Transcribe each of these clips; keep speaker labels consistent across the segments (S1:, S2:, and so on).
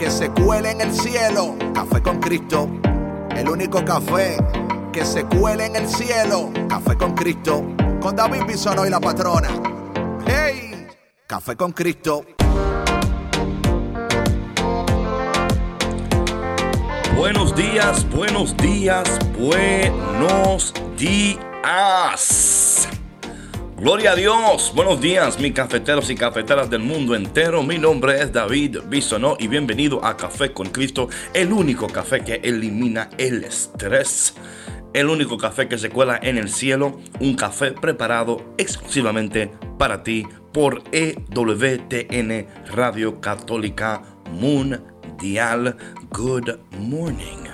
S1: que se cuele en el cielo. Café con Cristo, el único café que se cuele en el cielo. Café con Cristo, con David Bisono y la patrona. ¡Hey! Café con Cristo.
S2: Buenos días, buenos días, buenos días. Gloria a Dios. Buenos días, mis cafeteros y cafeteras del mundo entero. Mi nombre es David Bisonó y bienvenido a Café con Cristo, el único café que elimina el estrés. El único café que se cuela en el cielo, un café preparado exclusivamente para ti por EWTN Radio Católica Mundial. Good morning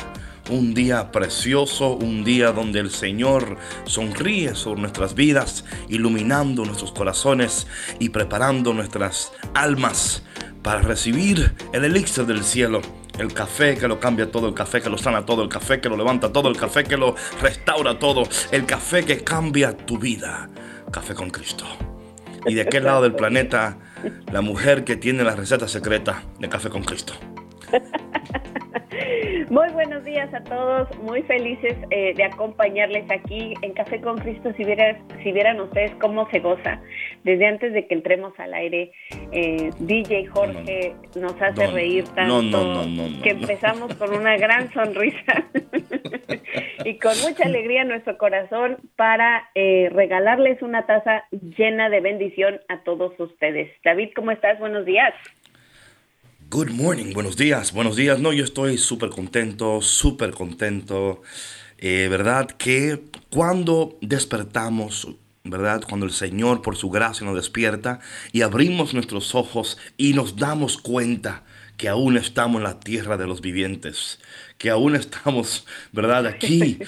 S2: un día precioso, un día donde el Señor sonríe sobre nuestras vidas, iluminando nuestros corazones y preparando nuestras almas para recibir el elixir del cielo. El café que lo cambia todo, el café que lo sana todo, el café que lo levanta todo, el café que lo restaura todo, el café que cambia tu vida. Café con Cristo. ¿Y de qué lado del planeta la mujer que tiene la receta secreta de café con Cristo?
S3: Muy buenos días a todos, muy felices eh, de acompañarles aquí en Café con Cristo. Si, vieran, si vieran ustedes cómo se goza, desde antes de que entremos al aire, eh, DJ Jorge nos hace reír tanto que empezamos con una gran sonrisa y con mucha alegría en nuestro corazón para eh, regalarles una taza llena de bendición a todos ustedes. David, ¿cómo estás? Buenos días.
S2: Good morning, buenos días, buenos días. No, yo estoy súper contento, súper contento. Eh, ¿Verdad? Que cuando despertamos, ¿verdad? Cuando el Señor por su gracia nos despierta y abrimos nuestros ojos y nos damos cuenta que aún estamos en la tierra de los vivientes, que aún estamos, ¿verdad? Aquí.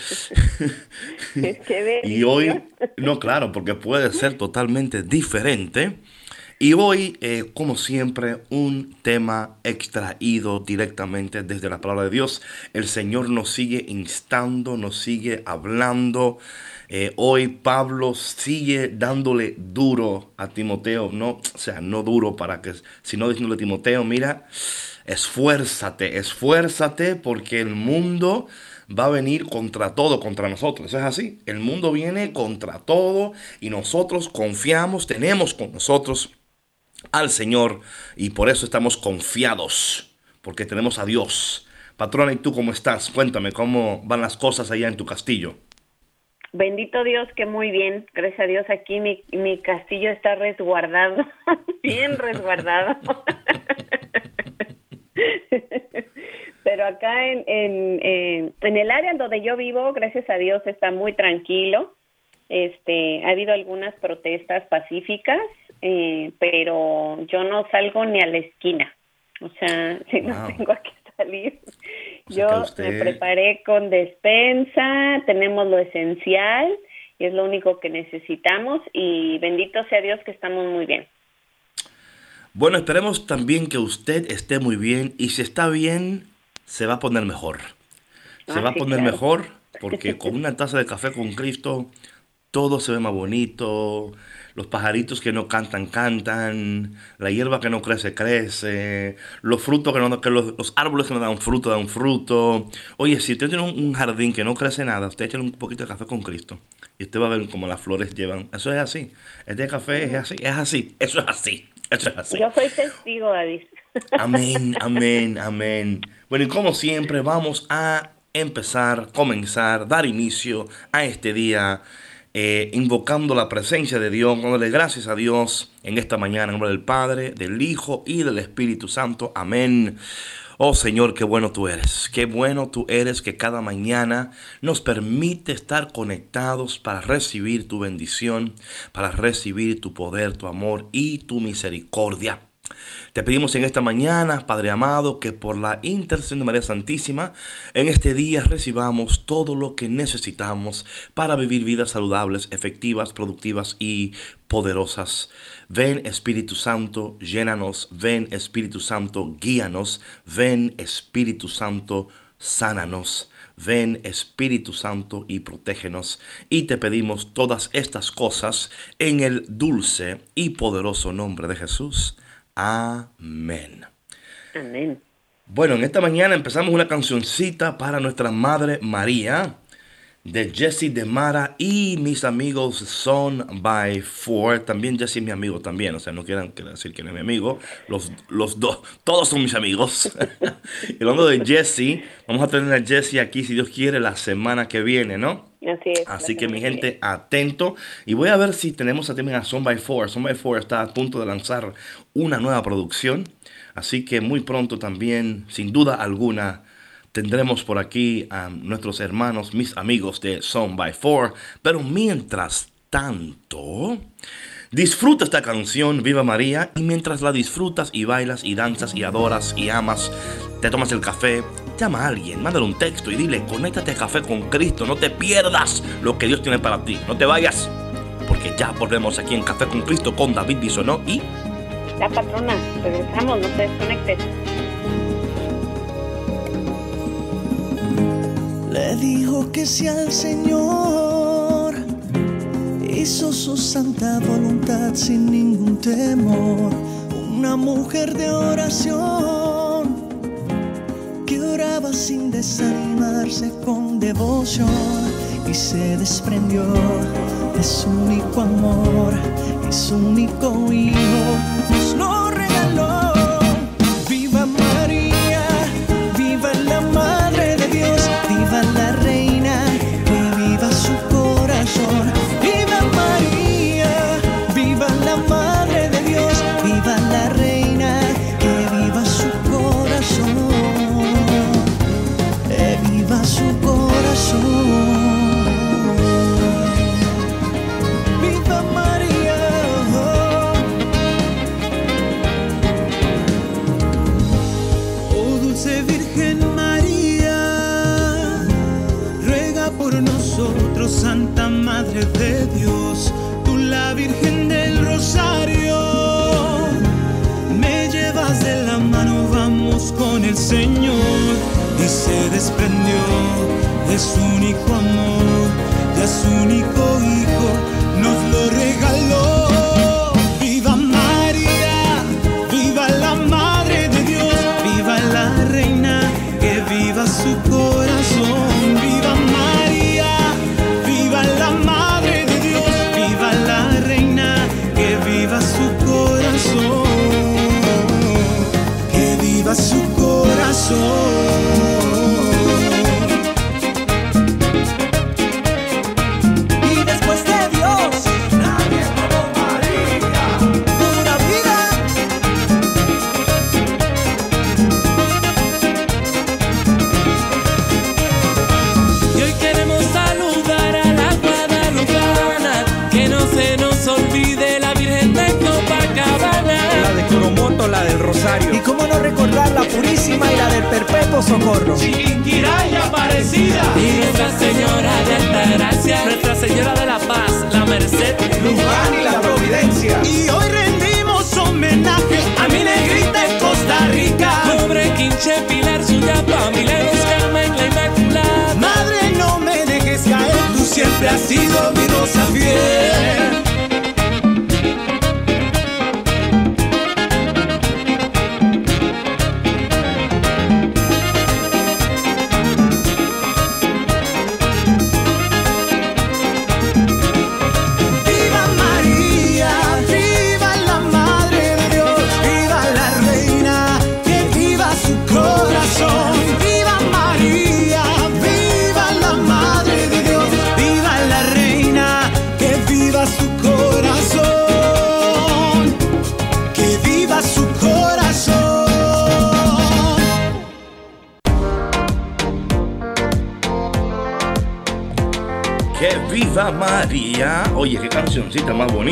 S2: y hoy, no, claro, porque puede ser totalmente diferente. Y hoy, como siempre, un tema extraído directamente desde la palabra de Dios. El Señor nos sigue instando, nos sigue hablando. Eh, hoy Pablo sigue dándole duro a Timoteo, no, o sea, no duro para que, sino diciéndole a Timoteo, mira, esfuérzate, esfuérzate porque el mundo va a venir contra todo, contra nosotros. Es así. El mundo viene contra todo y nosotros confiamos, tenemos con nosotros al Señor y por eso estamos confiados, porque tenemos a Dios. Patrona, ¿y tú cómo estás? Cuéntame, ¿cómo van las cosas allá en tu castillo?
S3: Bendito Dios, que muy bien. Gracias a Dios aquí mi, mi castillo está resguardado, bien resguardado. Pero acá en, en, en, el área donde yo vivo, gracias a Dios, está muy tranquilo. Este, ha habido algunas protestas pacíficas eh, pero yo no salgo ni a la esquina. O sea, si no tengo que salir. yo me preparé con despensa, tenemos lo esencial y es lo único que necesitamos y bendito sea Dios que estamos muy bien.
S2: Bueno, esperemos también que usted esté muy bien y si está bien, se va a poner mejor. Se ah, va a poner mejor porque con una taza de café con Cristo todo se ve más bonito, los pajaritos que no cantan, cantan, la hierba que no crece, crece, los frutos que no, que los, árboles que no dan fruto, dan fruto. Oye, si usted tiene un, jardín que no crece nada, usted echa un poquito de café con Cristo y usted va a ver cómo las flores llevan. Eso es así. Este café es así, es así, eso es así, eso es así.
S3: Yo soy testigo, David.
S2: Amén, amén, amén. Bueno, y como siempre, vamos a empezar, comenzar, dar inicio a este día eh, invocando la presencia de Dios, dándole gracias a Dios en esta mañana, en nombre del Padre, del Hijo y del Espíritu Santo. Amén. Oh Señor, qué bueno tú eres, qué bueno tú eres que cada mañana nos permite estar conectados para recibir tu bendición, para recibir tu poder, tu amor y tu misericordia. Te pedimos en esta mañana, Padre amado, que por la intercesión de María Santísima, en este día recibamos todo lo que necesitamos para vivir vidas saludables, efectivas, productivas y poderosas. Ven Espíritu Santo, llénanos. Ven Espíritu Santo, guíanos. Ven Espíritu Santo, sánanos. Ven Espíritu Santo y protégenos. Y te pedimos todas estas cosas en el dulce y poderoso nombre de Jesús. Amén.
S3: Amén.
S2: Bueno, en esta mañana empezamos una cancioncita para nuestra Madre María de Jesse de Mara y mis amigos Son by Four. También Jesse es mi amigo también, o sea, no quieran decir que no es mi amigo. Los, los dos, todos son mis amigos. y hablando de Jesse, vamos a tener a Jesse aquí, si Dios quiere, la semana que viene, ¿no?
S3: Así es.
S2: Así que mi gente, atento. Y voy a ver si tenemos también a Son by Four. Son by Four está a punto de lanzar una nueva producción. Así que muy pronto también, sin duda alguna, tendremos por aquí a nuestros hermanos, mis amigos de Son by Four. Pero mientras tanto, disfruta esta canción, Viva María, y mientras la disfrutas y bailas y danzas y adoras y amas, te tomas el café, llama a alguien, mándale un texto y dile, conéctate a Café con Cristo, no te pierdas lo que Dios tiene para ti, no te vayas, porque ya volvemos aquí en Café con Cristo con David Bisonó y...
S3: La patrona, regresamos, no te desconectes.
S4: Le dijo que si al Señor. Hizo su santa voluntad sin ningún temor, una mujer de oración que oraba sin desanimarse con devoción y se desprendió de su único amor y su único hijo
S5: perpetuo socorro.
S6: Chiquinquiraya Aparecida. Y Nuestra Señora de Alta Gracia, Nuestra Señora de la Paz, la Merced,
S7: Luján y la Providencia.
S4: Y hoy rendimos homenaje a mi negrita en Costa Rica.
S6: Pobre Quinche, Pilar, Suyapa, Mileros, Carmen, la Inmaculada.
S4: Madre, no me dejes caer, tú siempre has sido mi rosa fiel.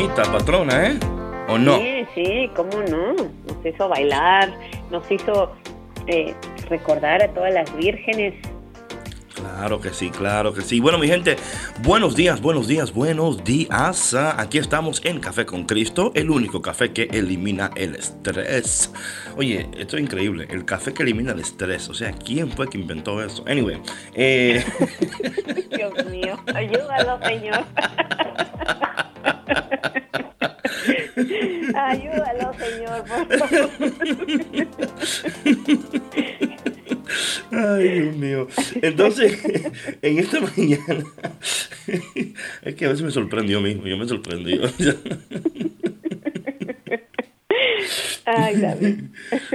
S2: Bonita, patrona, ¿eh? ¿O no?
S3: Sí, sí, cómo no. Nos hizo bailar, nos hizo eh, recordar a todas las vírgenes.
S2: Claro que sí, claro que sí. Bueno, mi gente, buenos días, buenos días, buenos días. Ah, Aquí estamos en Café con Cristo, el único café que elimina el estrés. Oye, esto es increíble, el café que elimina el estrés. O sea, ¿quién fue que inventó eso? Anyway, eh,
S3: Dios mío, ayúdalo, Señor. por favor.
S2: Ay, Dios mío. Entonces, en esta mañana, es que a veces me sorprendió mismo, yo me sorprendí.
S3: Ay, David.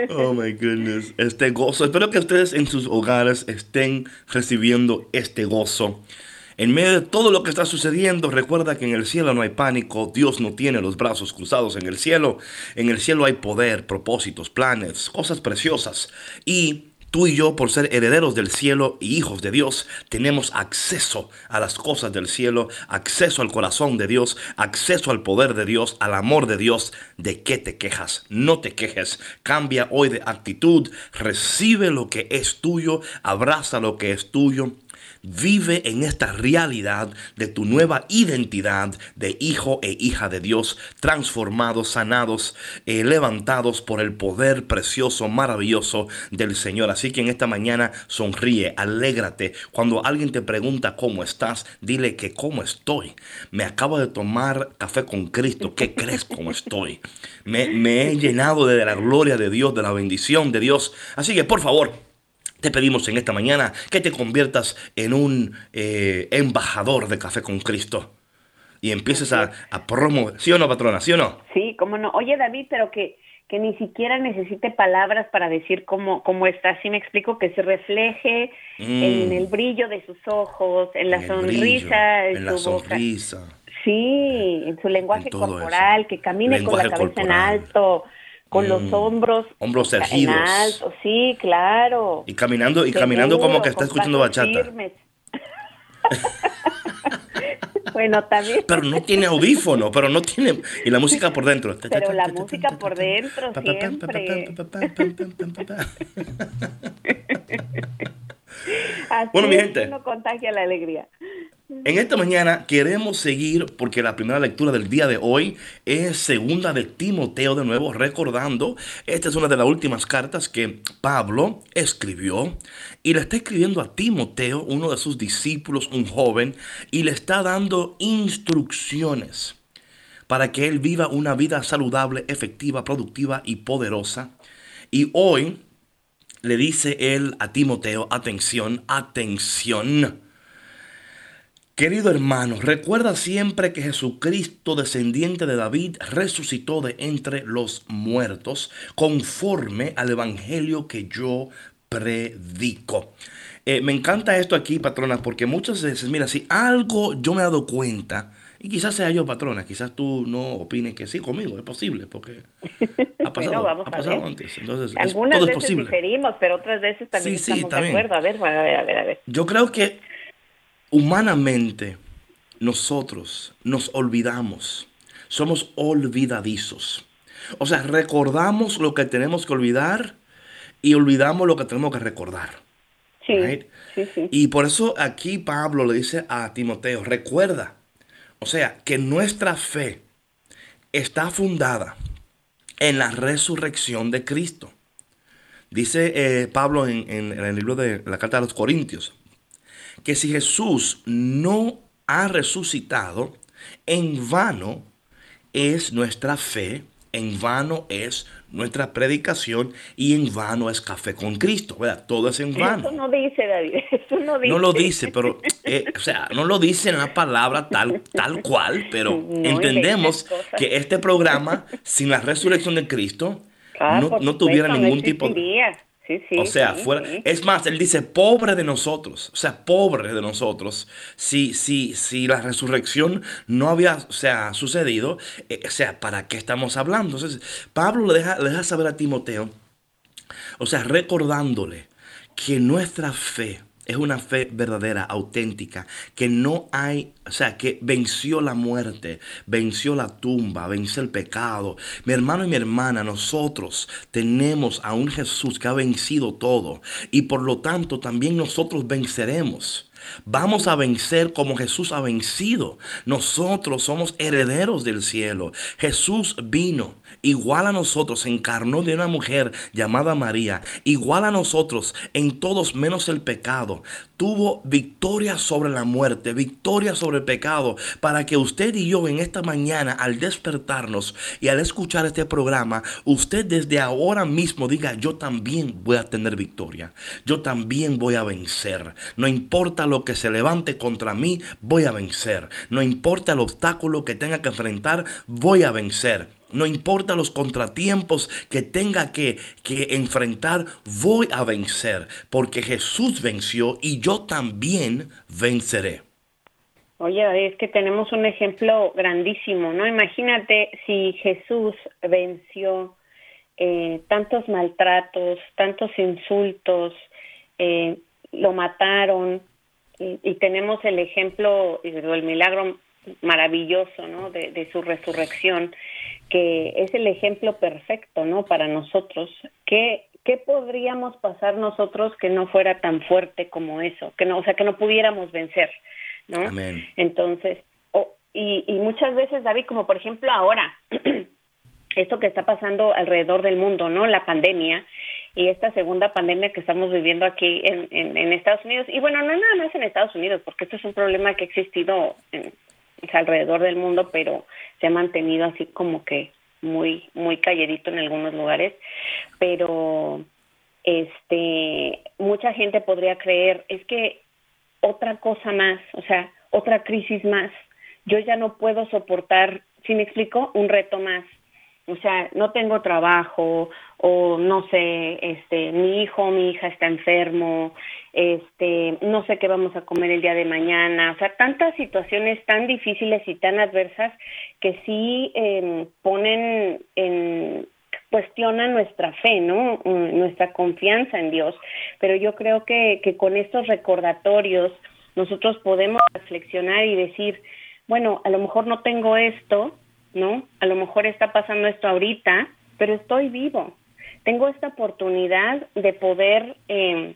S2: Oh my goodness. Este gozo. Espero que ustedes en sus hogares estén recibiendo este gozo. En medio de todo lo que está sucediendo, recuerda que en el cielo no hay pánico, Dios no tiene los brazos cruzados en el cielo. En el cielo hay poder, propósitos, planes, cosas preciosas. Y tú y yo, por ser herederos del cielo y hijos de Dios, tenemos acceso a las cosas del cielo, acceso al corazón de Dios, acceso al poder de Dios, al amor de Dios. ¿De qué te quejas? No te quejes. Cambia hoy de actitud, recibe lo que es tuyo, abraza lo que es tuyo. Vive en esta realidad de tu nueva identidad de hijo e hija de Dios, transformados, sanados, eh, levantados por el poder precioso, maravilloso del Señor. Así que en esta mañana sonríe, alégrate. Cuando alguien te pregunta cómo estás, dile que cómo estoy. Me acabo de tomar café con Cristo. ¿Qué crees cómo estoy? Me, me he llenado de la gloria de Dios, de la bendición de Dios. Así que por favor, te pedimos en esta mañana que te conviertas en un eh, embajador de Café con Cristo y empieces a, a promover. ¿Sí o no, patrona? ¿Sí o no?
S3: Sí, cómo no. Oye, David, pero que, que ni siquiera necesite palabras para decir cómo, cómo está. Sí me explico, que se refleje en el brillo de sus ojos, en la
S2: Mm. En el brillo,
S3: sonrisa, en,
S2: en la
S3: su boca.
S2: sonrisa.
S3: Sí, en su lenguaje
S2: En
S3: corporal,
S2: eso.
S3: que camine con la cabeza en alto, con los
S2: Mm.
S3: hombros
S2: Hombros
S3: en
S2: erguidos.
S3: alto. Sí, claro.
S2: Y caminando, y caminando como que está escuchando bachata.
S3: bueno, también.
S2: Pero no tiene audífono, pero no tiene. Y la música por dentro.
S3: Pero la música por dentro siempre. Así
S2: Bueno, mi gente.
S3: uno contagia la alegría.
S2: En esta mañana queremos seguir porque la primera lectura del día de hoy es segunda de Timoteo de nuevo, recordando, esta es una de las últimas cartas que Pablo escribió y le está escribiendo a Timoteo, uno de sus discípulos, un joven, y le está dando instrucciones para que él viva una vida saludable, efectiva, productiva y poderosa. Y hoy le dice él a Timoteo, atención, atención. Querido hermano, recuerda siempre que Jesucristo, descendiente de David, resucitó de entre los muertos, conforme al Evangelio que yo predico. Eh, me encanta esto aquí, patrona, porque muchas veces, mira, si algo yo me he dado cuenta, y quizás sea yo, patrona, quizás tú no opines que sí conmigo, es posible, porque ha pasado,
S3: Bueno, vamos
S2: ha
S3: a
S2: pasado
S3: ver.
S2: antes. Entonces, es-
S3: Algunas
S2: todo es
S3: veces
S2: posible.
S3: diferimos, pero otras veces también
S2: Sí, sí,
S3: estamos
S2: también.
S3: de acuerdo. A ver, bueno, a ver, a ver, a ver.
S2: Yo creo que humanamente nosotros nos olvidamos, somos olvidadizos. O sea, recordamos lo que tenemos que olvidar y olvidamos lo que tenemos que recordar.
S3: Sí,
S2: Right.
S3: sí, sí.
S2: Y por eso aquí Pablo le dice a Timoteo, recuerda, o sea, que nuestra fe está fundada en la resurrección de Cristo. Dice eh, Pablo en, en- en el libro de la carta a los Corintios, que si Jesús no ha resucitado, en vano es nuestra fe, en vano es nuestra predicación y en vano es café con Cristo. ¿verdad? Todo es en vano.
S3: Eso no dice, David, eso no dice.
S2: No lo dice, pero, eh, o sea, no lo dice en la palabra tal, tal cual, pero
S3: No
S2: entendemos que este programa, sin la resurrección de Cristo,
S3: Ah,
S2: no, no tuviera ningún tipo de...
S3: existiría. Sí, sí,
S2: O sea,
S3: sí,
S2: fuera.
S3: sí.
S2: Es más, él dice, pobre de nosotros. O sea, pobre de nosotros. Si, si, si la resurrección no había o sea, sucedido, eh, o sea, ¿para qué estamos hablando? Entonces, Pablo le deja, le deja saber a Timoteo, o sea, recordándole que nuestra fe es una fe verdadera, auténtica, que no hay, o sea, que venció la muerte, venció la tumba, venció el pecado. Mi hermano y mi hermana, nosotros tenemos a un Jesús que ha vencido todo y por lo tanto también nosotros venceremos. Vamos a vencer como Jesús ha vencido. Nosotros somos herederos del cielo. Jesús vino igual a nosotros, encarnó de una mujer llamada María, igual a nosotros en todos menos el pecado, tuvo victoria sobre la muerte, victoria sobre el pecado, para que usted y yo en esta mañana al despertarnos y al escuchar este programa, usted desde ahora mismo diga, yo también voy a tener victoria, yo también voy a vencer, no importa lo que se levante contra mí, voy a vencer, no importa el obstáculo que tenga que enfrentar, voy a vencer. No importa los contratiempos que tenga que, que, enfrentar, voy a vencer, porque Jesús venció y yo también venceré.
S3: Oye, es que tenemos un ejemplo grandísimo, ¿no? Imagínate si Jesús venció eh, tantos maltratos, tantos insultos, eh, lo mataron, y, tenemos el ejemplo, el milagro maravilloso, ¿no? De su resurrección que es el ejemplo perfecto, ¿no? Para nosotros. ¿Qué, ¿Qué podríamos pasar nosotros que no fuera tan fuerte como eso? Que no, o sea, que no pudiéramos vencer, ¿no?
S2: Amén.
S3: Entonces, oh, y, y muchas veces, David, como por ejemplo ahora, esto que está pasando alrededor del mundo, ¿no? La pandemia y esta segunda pandemia que estamos viviendo aquí en, en, en Estados Unidos. Y bueno, no nada más en Estados Unidos, porque esto es un problema que ha existido en, alrededor del mundo, pero se ha mantenido así como que muy muy calladito en algunos lugares, pero este mucha gente podría creer es que otra cosa más, o sea, otra crisis más. Yo ya no puedo soportar, si me explico, un reto más o sea, no tengo trabajo o no sé, este, mi hijo o mi hija está enfermo, este, no sé qué vamos a comer el día de mañana, o sea, tantas situaciones tan difíciles y tan adversas que sí eh, ponen en cuestionan nuestra fe, ¿no? Mm, nuestra confianza en Dios. Pero yo creo que, que con estos recordatorios nosotros podemos reflexionar y decir, bueno, a lo mejor no tengo esto, ¿no? A lo mejor está pasando esto ahorita, pero estoy vivo. Tengo esta oportunidad de poder, eh,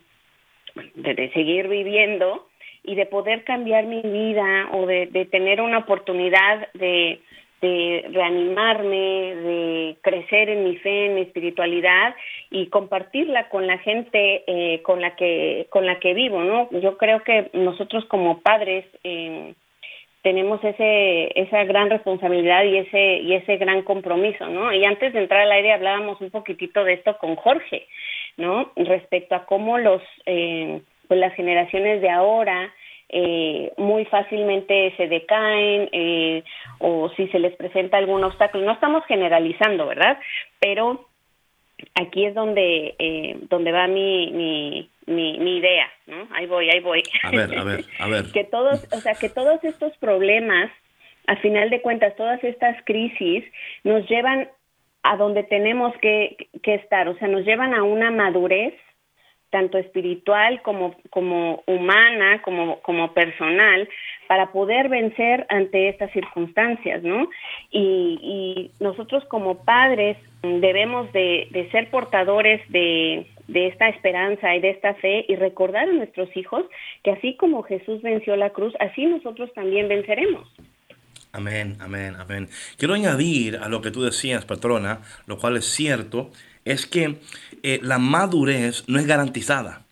S3: de, seguir viviendo y de poder cambiar mi vida o de, tener una oportunidad de, de reanimarme, de crecer en mi fe, en mi espiritualidad y compartirla con la gente eh, con la que con la que vivo, ¿no? Yo creo que nosotros como padres eh, tenemos ese esa gran responsabilidad y ese y ese gran compromiso, ¿no? Y antes de entrar al aire hablábamos un poquitito de esto con Jorge, ¿no? Respecto a cómo los eh, pues las generaciones de ahora eh, muy fácilmente se decaen eh, o si se les presenta algún obstáculo. No estamos generalizando, ¿verdad? Pero aquí es donde eh, donde va mi, mi mi, mi idea, ¿no? Ahí voy, ahí voy.
S2: A ver, a ver, a ver.
S3: que todos, o sea, que todos estos problemas, a final de cuentas, todas estas crisis nos llevan a donde tenemos que, que estar, o sea, nos llevan a una madurez tanto espiritual como, como humana, como, como personal, para poder vencer ante estas circunstancias, ¿no? Y, nosotros como padres debemos de, ser portadores de, de esta esperanza y de esta fe y recordar a nuestros hijos que así como Jesús venció la cruz, así nosotros también venceremos.
S2: Amén, amén, amén. Quiero añadir a lo que tú decías, patrona, lo cual es cierto, es que eh, la madurez no es garantizada,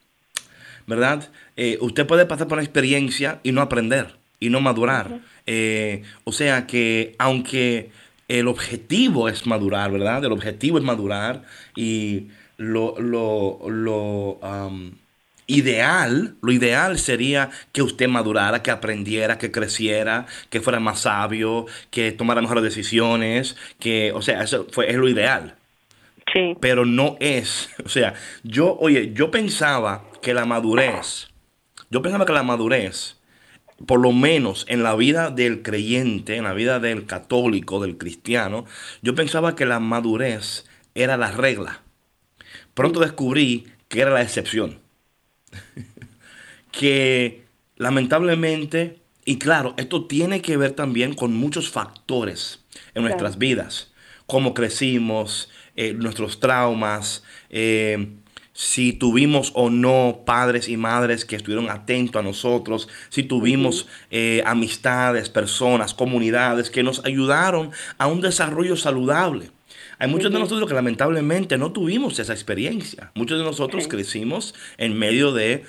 S2: ¿verdad? Eh, usted puede pasar por una experiencia y no aprender y no madurar. eh, o sea que aunque el objetivo es madurar, ¿verdad? El objetivo es madurar y lo, lo, lo um, ideal, lo ideal sería que usted madurara, que aprendiera, que creciera, que fuera más sabio, que tomara mejores decisiones, que, o sea, eso fue, es lo ideal.
S3: Sí.
S2: Pero no es, o sea, yo, oye, yo pensaba que la madurez, yo pensaba que la madurez, por lo menos en la vida del creyente, en la vida del católico, del cristiano, yo pensaba que la madurez era la regla. Pronto descubrí que era la excepción. que lamentablemente, y claro, esto tiene que ver también con muchos factores en nuestras vidas, cómo crecimos, eh, nuestros traumas, eh, si tuvimos o no padres y madres que estuvieron atentos a nosotros, si tuvimos eh, amistades, personas, comunidades que nos ayudaron a un desarrollo saludable. Hay muchos de nosotros que lamentablemente no tuvimos esa experiencia. Muchos de nosotros crecimos en medio de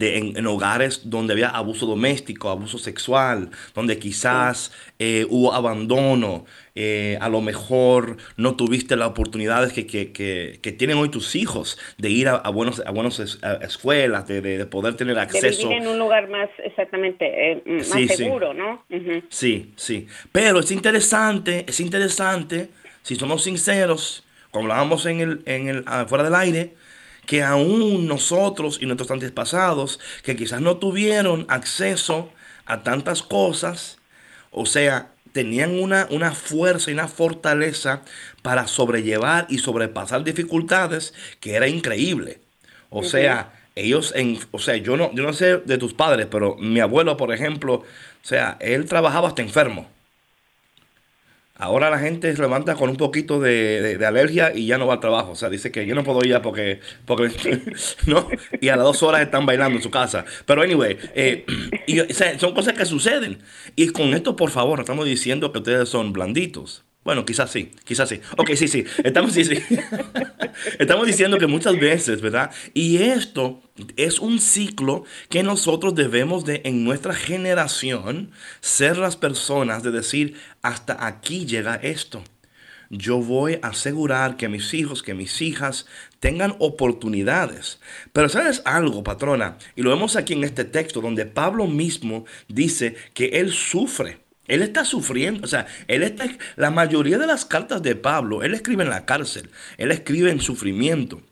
S2: en, hogares donde había abuso doméstico, abuso sexual, donde quizás eh, hubo abandono, eh, a lo mejor no tuviste las oportunidades que, que, tienen hoy tus hijos de ir a, buenos, a buenas escuelas, de, poder tener acceso. De
S3: vivir en un lugar más, exactamente, eh, más seguro, ¿no?
S2: Sí, sí. Pero es interesante, es interesante, si somos sinceros, como hablábamos en el, en el, fuera del aire, que aún nosotros y nuestros antepasados, que quizás no tuvieron acceso a tantas cosas, o sea, tenían una, una fuerza y una fortaleza para sobrellevar y sobrepasar dificultades que era increíble. O sea, ellos, en, o sea, yo no, yo no sé de tus padres, pero mi abuelo, por ejemplo, o sea, él trabajaba hasta enfermo. Ahora la gente se levanta con un poquito de, alergia y ya no va al trabajo. O sea, dice que yo no puedo ir ya porque, porque ¿no? Y a las dos horas están bailando en su casa. Pero anyway, eh, son cosas que suceden. Y con esto, por favor, estamos diciendo que ustedes son blanditos. Bueno, quizás sí, quizás sí. Ok, sí, sí. Estamos, Estamos diciendo que muchas veces, ¿verdad? Y esto es un ciclo que nosotros debemos de, en nuestra generación, ser las personas de decir, hasta aquí llega esto. Yo voy a asegurar que mis hijos, que mis hijas tengan oportunidades. Pero sabes algo, patrona, y lo vemos aquí en este texto donde Pablo mismo dice que él sufre él está sufriendo, o sea, él está, la mayoría de las cartas de Pablo, él escribe en la cárcel, él escribe en sufrimiento.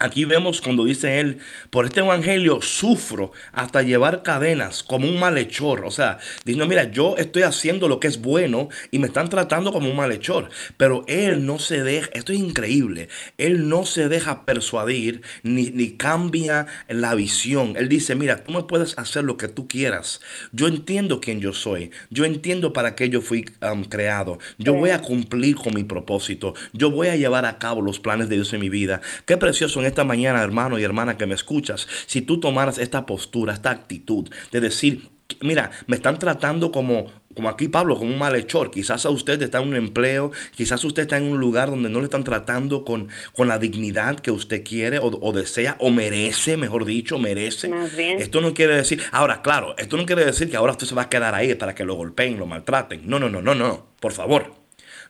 S2: Aquí vemos cuando dice él, por este evangelio sufro hasta llevar cadenas como un malhechor. O sea, diciendo, mira, yo estoy haciendo lo que es bueno y me están tratando como un malhechor. Pero él no se deja, esto es increíble, él no se deja persuadir ni, ni cambia la visión. Él dice, mira, tú me puedes hacer lo que tú quieras. Yo entiendo quién yo soy. Yo entiendo para qué yo fui um, creado. Yo voy a cumplir con mi propósito. Yo voy a llevar a cabo los planes de Dios en mi vida. Qué precioso esta mañana, hermano y hermana que me escuchas, si tú tomaras esta postura, esta actitud de decir, mira, me están tratando como, como aquí Pablo, como un malhechor. Quizás a usted está en un empleo, quizás usted está en un lugar donde no le están tratando con, con la dignidad que usted quiere o, desea o merece, mejor dicho, merece. Esto no quiere decir, ahora, claro, esto no quiere decir que ahora usted se va a quedar ahí para que lo golpeen, lo maltraten. No, no, no, no, no, por favor.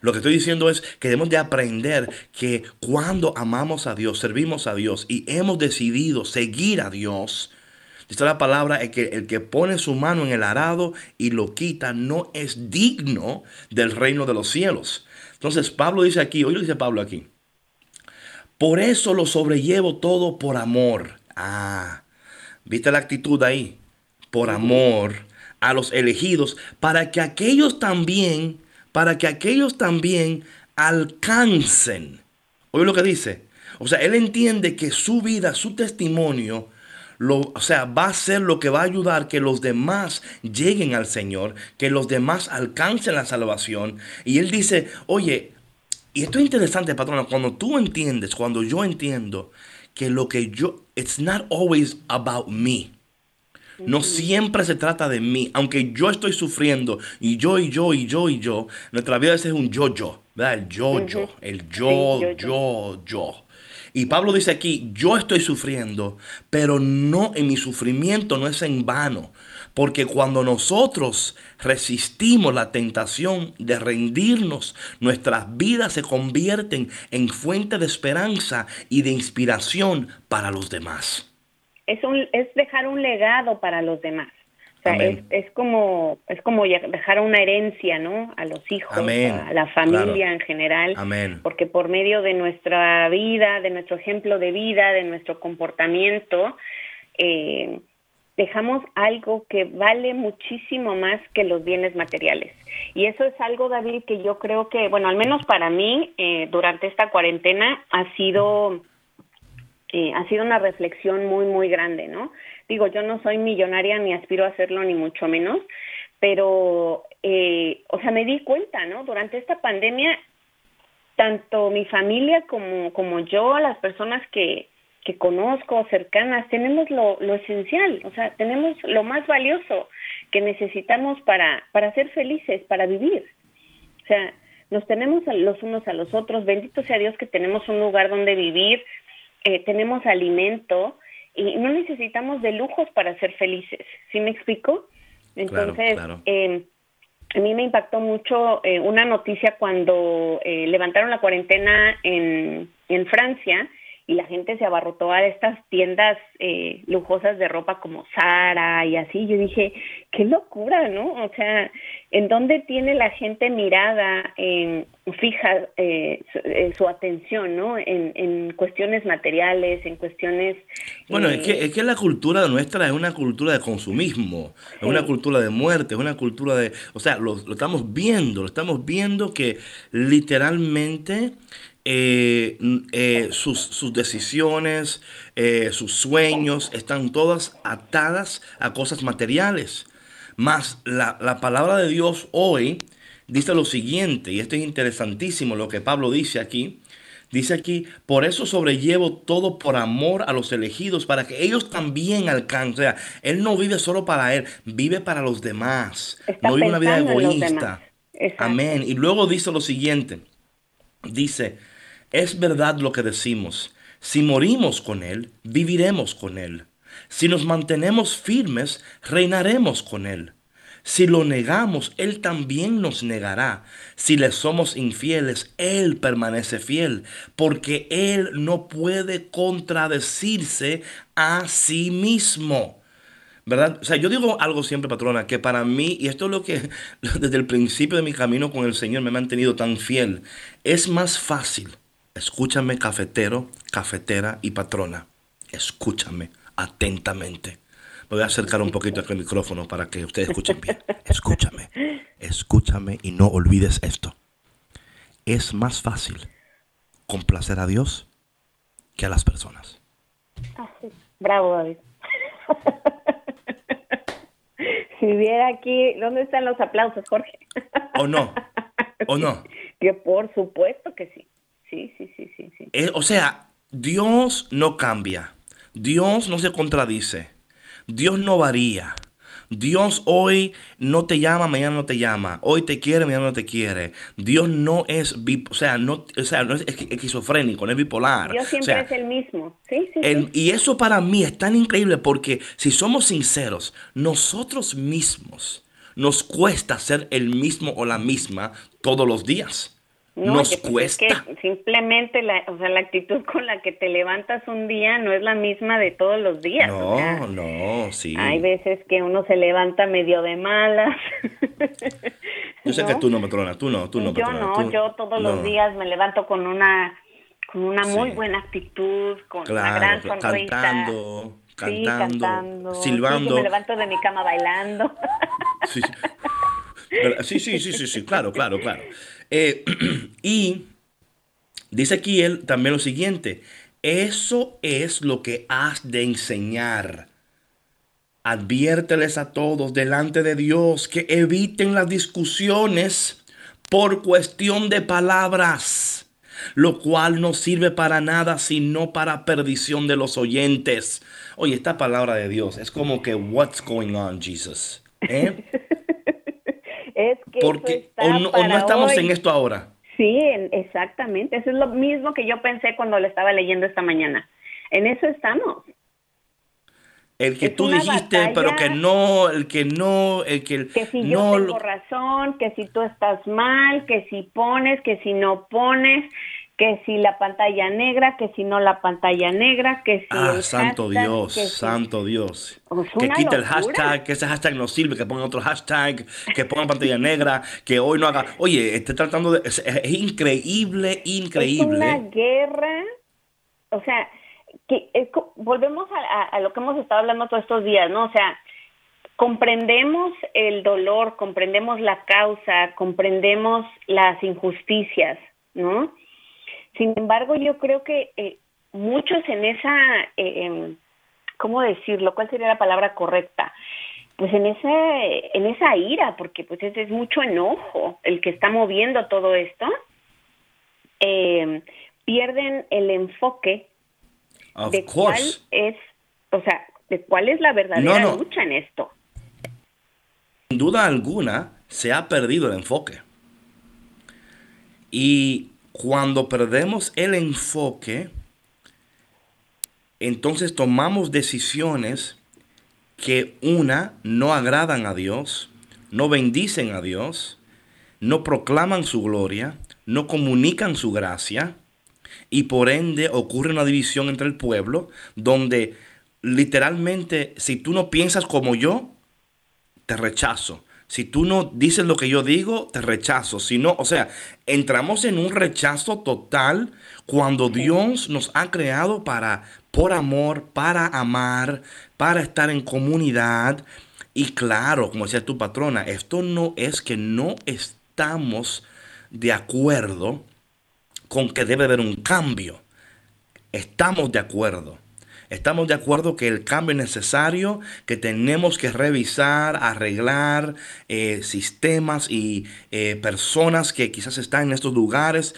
S2: Lo que estoy diciendo es que debemos de aprender que cuando amamos a Dios, servimos a Dios y hemos decidido seguir a Dios, dice la palabra, es que el que pone su mano en el arado y lo quita no es digno del reino de los cielos. Entonces Pablo dice aquí, hoy lo dice Pablo aquí, por eso lo sobrellevo todo por amor. Ah, ¿viste la actitud ahí? Por amor a los elegidos, para que aquellos también para que aquellos también alcancen. Oye lo que dice. O sea, él entiende que su vida, su testimonio, lo, o sea, va a ser lo que va a ayudar que los demás lleguen al Señor, que los demás alcancen la salvación. Y él dice, oye, y esto es interesante, patrona, cuando tú entiendes, cuando yo entiendo que lo que yo, it's not always about me. No siempre se trata de mí, aunque yo estoy sufriendo y yo y yo y yo y yo, nuestra vida es un yo-yo, ¿verdad? El yo-yo, el yo, yo, yo. Y Pablo dice aquí, yo estoy sufriendo, pero no en mi sufrimiento no es en vano, porque cuando nosotros resistimos la tentación de rendirnos, nuestras vidas se convierten en fuente de esperanza y de inspiración para los demás
S3: es, un, es dejar un legado para los demás. O sea, es, es, como, es como dejar una herencia, ¿no? A los hijos, a la familia en general.
S2: Amén.
S3: Porque por medio de nuestra vida, de nuestro ejemplo de vida, de nuestro comportamiento, eh, dejamos algo que vale muchísimo más que los bienes materiales. Y eso es algo, David, que yo creo que, bueno, al menos para mí, eh, durante esta cuarentena ha sido ha sido una reflexión muy, muy grande, ¿no? Digo, yo no soy millonaria ni aspiro a hacerlo, ni mucho menos, pero, eh, o sea, me di cuenta, ¿no? Durante esta pandemia, tanto mi familia como, como yo, las personas que, que conozco, cercanas, tenemos lo, lo esencial, o sea, tenemos lo más valioso que necesitamos para, para ser felices, para vivir. O sea, nos tenemos los unos a los otros, bendito sea Dios que tenemos un lugar donde vivir, eh, tenemos alimento y no necesitamos de lujos para ser felices. ¿Sí me explico? Entonces, em, a mí me impactó mucho eh, una noticia cuando eh, levantaron la cuarentena en, en Francia y la gente se abarrotó a estas tiendas eh, lujosas de ropa como Zara y así. Yo dije, qué locura, ¿no? O sea, ¿en dónde tiene la gente mirada, en, fija eh, eh, su, atención, ¿no? En, en, cuestiones materiales, en cuestiones...
S2: Bueno, es, que, es que la cultura nuestra es una cultura de consumismo, es una cultura de muerte, es una cultura de... O sea, lo, lo estamos viendo, lo estamos viendo que literalmente eh, eh, sus, sus, decisiones, eh, sus sueños, están todas atadas a cosas materiales. Más la, la, palabra de Dios hoy dice lo siguiente, y esto es interesantísimo lo que Pablo dice aquí. Dice aquí, por eso sobrellevo todo por amor a los elegidos, para que ellos también alcancen. O sea, Él no vive solo para Él, vive para los demás. no vive una vida egoísta. Amén. Y luego dice lo siguiente. Dice, es verdad lo que decimos. Si morimos con Él, viviremos con Él. Si nos mantenemos firmes, reinaremos con Él. Si lo negamos, Él también nos negará. Si le somos infieles, Él permanece fiel, porque Él no puede contradecirse a sí mismo. ¿Verdad? O sea, yo digo algo siempre, patrona, que para mí, y esto es lo que desde el principio de mi camino con el Señor me ha mantenido tan fiel, es más fácil Escúchame cafetero, cafetera y patrona. Escúchame atentamente. Me voy a acercar un poquito al micrófono para que ustedes escuchen bien. Escúchame, escúchame y no olvides esto. Es más fácil complacer a Dios que a las personas.
S3: Bravo, David. si viera aquí, ¿dónde están los aplausos, Jorge?
S2: ¿O no? ¿O no?
S3: Que por supuesto que sí. Sí, sí, sí, sí. sí.
S2: Eh, o sea, Dios no cambia. Dios no se contradice. Dios no varía. Dios hoy no te llama, mañana no te llama. Hoy te quiere, mañana no te quiere. Dios no es, o sea, no, o sea, no es esquizofrénico, no es bipolar.
S3: Dios siempre es el mismo. Sí, sí,
S2: sí. Y eso para mí es tan increíble porque si somos sinceros, nosotros mismos nos cuesta ser el mismo o la misma todos los días. No, nos cuesta.
S3: simplemente la, o sea, la actitud con la que te levantas un día no es la misma de todos los días.
S2: No, no, sí.
S3: Hay veces que uno se levanta medio de malas.
S2: Yo sé que tú no, patrona, tú no, tú no.
S3: Yo no, yo todos los días me levanto con una con una muy buena actitud, con una gran sonrisa.
S2: Cantando, cantando, silbando.
S3: me levanto de mi cama bailando.
S2: Sí. Sí, sí, sí, sí, sí, claro, claro, claro. Eh, y dice aquí él también lo siguiente, eso es lo que has de enseñar. Adviérteles a todos delante de Dios que eviten las discusiones por cuestión de palabras, lo cual no sirve para nada sino para perdición de los oyentes. Oye, esta palabra de Dios es como que, what's going on, Jesus? ¿Eh?
S3: Es que
S2: Porque, o, no, estamos en esto ahora.
S3: Sí, exactamente. Eso es lo mismo que yo pensé cuando le estaba leyendo esta mañana. En eso estamos.
S2: El que tú dijiste, pero que no, el que no, el que,
S3: que si
S2: no,
S3: yo tengo razón, que si tú estás mal, que si pones, que si no pones, que si la pantalla negra, que si no la pantalla negra, que si
S2: ah, santo Dios, santo Dios. que quite el hashtag, que ese hashtag no sirve, que ponga otro hashtag, que ponga pantalla negra, que hoy no haga. Oye, esté tratando de. Es, increíble, increíble.
S3: Es una guerra. O sea, que volvemos a, a lo que hemos estado hablando todos estos días, ¿no? O sea, comprendemos el dolor, comprendemos la causa, comprendemos las injusticias, ¿no? Sin embargo, yo creo que eh, muchos en esa, eh, em, ¿cómo decirlo? ¿Cuál sería la palabra correcta? Pues en ese, en esa ira, porque pues ese es mucho enojo el que está moviendo todo esto, eh, pierden el enfoque
S2: Of
S3: de
S2: course.
S3: cuál es, o sea, de cuál es la verdadera
S2: No, no.
S3: lucha en esto.
S2: Sin duda alguna, se ha perdido el enfoque. Y cuando perdemos el enfoque, entonces tomamos decisiones que una no agradan a Dios, no bendicen a Dios, no proclaman su gloria, no comunican su gracia y por ende ocurre una división entre el pueblo donde literalmente si tú no piensas como yo, te rechazo. Si tú no dices lo que yo digo, te rechazo. Si no, o sea, entramos en un rechazo total cuando Dios nos ha creado para, por amor, para amar, para estar en comunidad. Y claro, como decía tu patrona, esto no es que no estamos de acuerdo con que debe haber un cambio. Estamos de acuerdo. Estamos de acuerdo que el cambio es necesario, que tenemos que revisar, arreglar eh, sistemas y eh, personas que quizás están en estos lugares.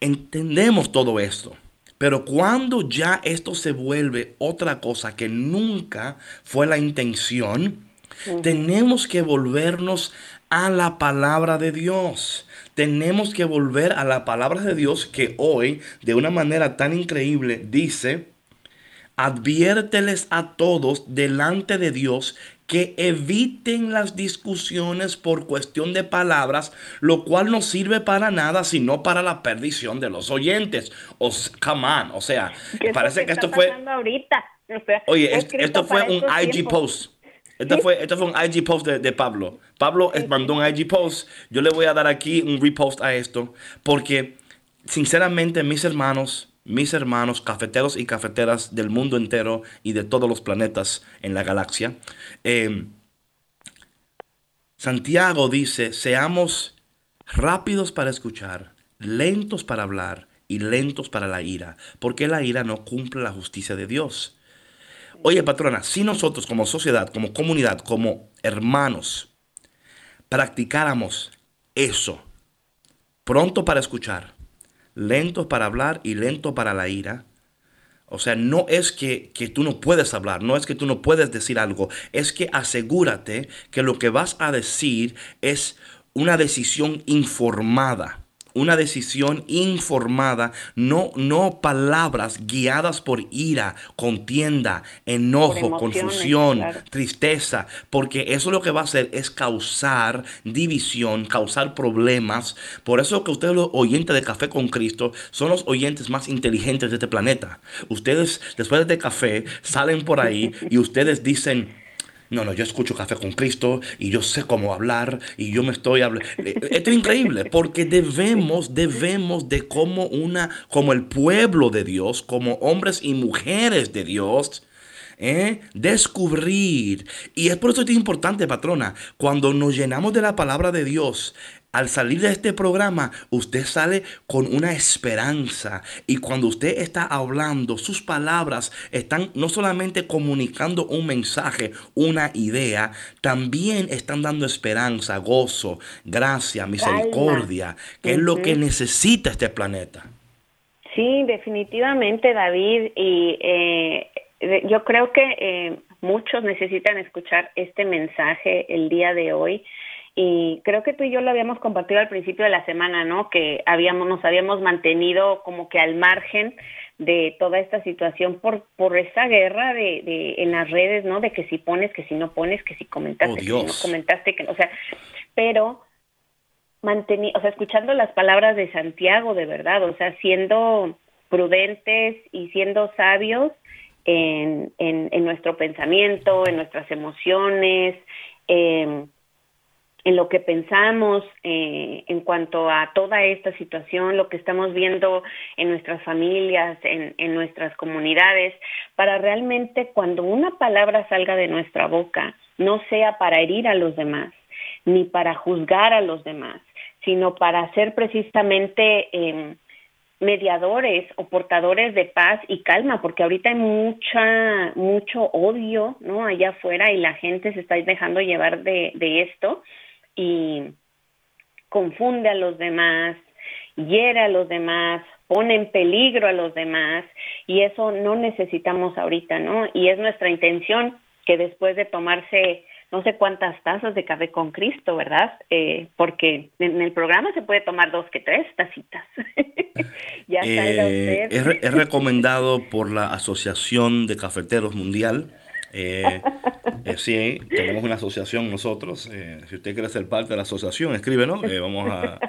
S2: Entendemos todo esto. Pero cuando ya esto se vuelve otra cosa que nunca fue la intención, tenemos que volvernos a la palabra de Dios. Tenemos que volver a la palabra de Dios que hoy, de una manera tan increíble, dice, adviérteles a todos delante de Dios que eviten las discusiones por cuestión de palabras, lo cual no sirve para nada sino para la perdición de los oyentes. O, come on, o sea,
S3: ¿Qué es
S2: parece que esto fue,
S3: pasando ahorita? O sea,
S2: Oye, esto fue un IG
S3: tiempos.
S2: post. Esto fue, esto fue un IG post de, de Pablo. Pablo mandó un IG post. Yo le voy a dar aquí un repost a esto. Porque, sinceramente, mis hermanos, mis hermanos, cafeteros y cafeteras del mundo entero y de todos los planetas en la galaxia, eh, Santiago dice, seamos rápidos para escuchar, lentos para hablar y lentos para la ira, porque la ira no cumple la justicia de Dios. Oye, patrona, si nosotros como sociedad, como comunidad, como hermanos, practicáramos eso, pronto para escuchar, lentos para hablar y lento para la ira, o sea, no es que, que tú no puedes hablar, no es que tú no puedes decir algo, es que asegúrate que lo que vas a decir es una decisión informada. Una decisión informada, no, no palabras guiadas por ira, contienda, enojo, confusión,
S3: claro.
S2: tristeza, porque eso lo que va a hacer es causar división, causar problemas. Por eso que ustedes los oyentes de Café con Cristo son los oyentes más inteligentes de este planeta. Ustedes después de este café salen por ahí y ustedes dicen, no, no, yo escucho Café con Cristo y yo sé cómo hablar y yo me estoy hablando. Esto es increíble porque debemos, debemos de como una, como el pueblo de Dios, como hombres y mujeres de Dios, ¿eh? descubrir. Y es por eso que es importante, patrona, cuando nos llenamos de la palabra de Dios, al salir de este programa, usted sale con una esperanza. Y cuando usted está hablando, sus palabras están no solamente comunicando un mensaje, una idea, también están dando esperanza, gozo, gracia, misericordia, que es lo que necesita este planeta.
S3: Sí, definitivamente, David. Y eh, yo creo que eh, muchos necesitan escuchar este mensaje el día de hoy. Y creo que tú y yo lo habíamos compartido al principio de la semana, ¿no? Que habíamos, nos habíamos mantenido como que al margen de toda esta situación por, por esa guerra de, de en las redes, ¿no? De que si pones, que si no pones, que si comentaste,
S2: Oh,
S3: que si no comentaste, que, o sea, pero manteni o sea, escuchando las palabras de Santiago, de verdad, o sea, siendo prudentes y siendo sabios en, en, en nuestro pensamiento, en nuestras emociones, en, en lo que pensamos eh, en cuanto a toda esta situación, lo que estamos viendo en nuestras familias, en, en nuestras comunidades, para realmente cuando una palabra salga de nuestra boca, no sea para herir a los demás, ni para juzgar a los demás, sino para hacer precisamente eh, mediadores o portadores de paz y calma, porque ahorita hay mucha, mucho odio, ¿no? Allá afuera y la gente se está dejando llevar de, de esto y confunde a los demás, hiere a los demás, pone en peligro a los demás y eso no necesitamos ahorita, ¿no? Y es nuestra intención que después de tomarse no sé cuántas tazas de café con Cristo, ¿verdad? Eh, porque en el programa se puede tomar dos que tres tacitas.
S2: ya eh, es, es recomendado por la Asociación de Cafeteros Mundial eh, eh, sí, tenemos una asociación nosotros. Eh, si usted quiere ser parte de la asociación, escríbenos. vamos a,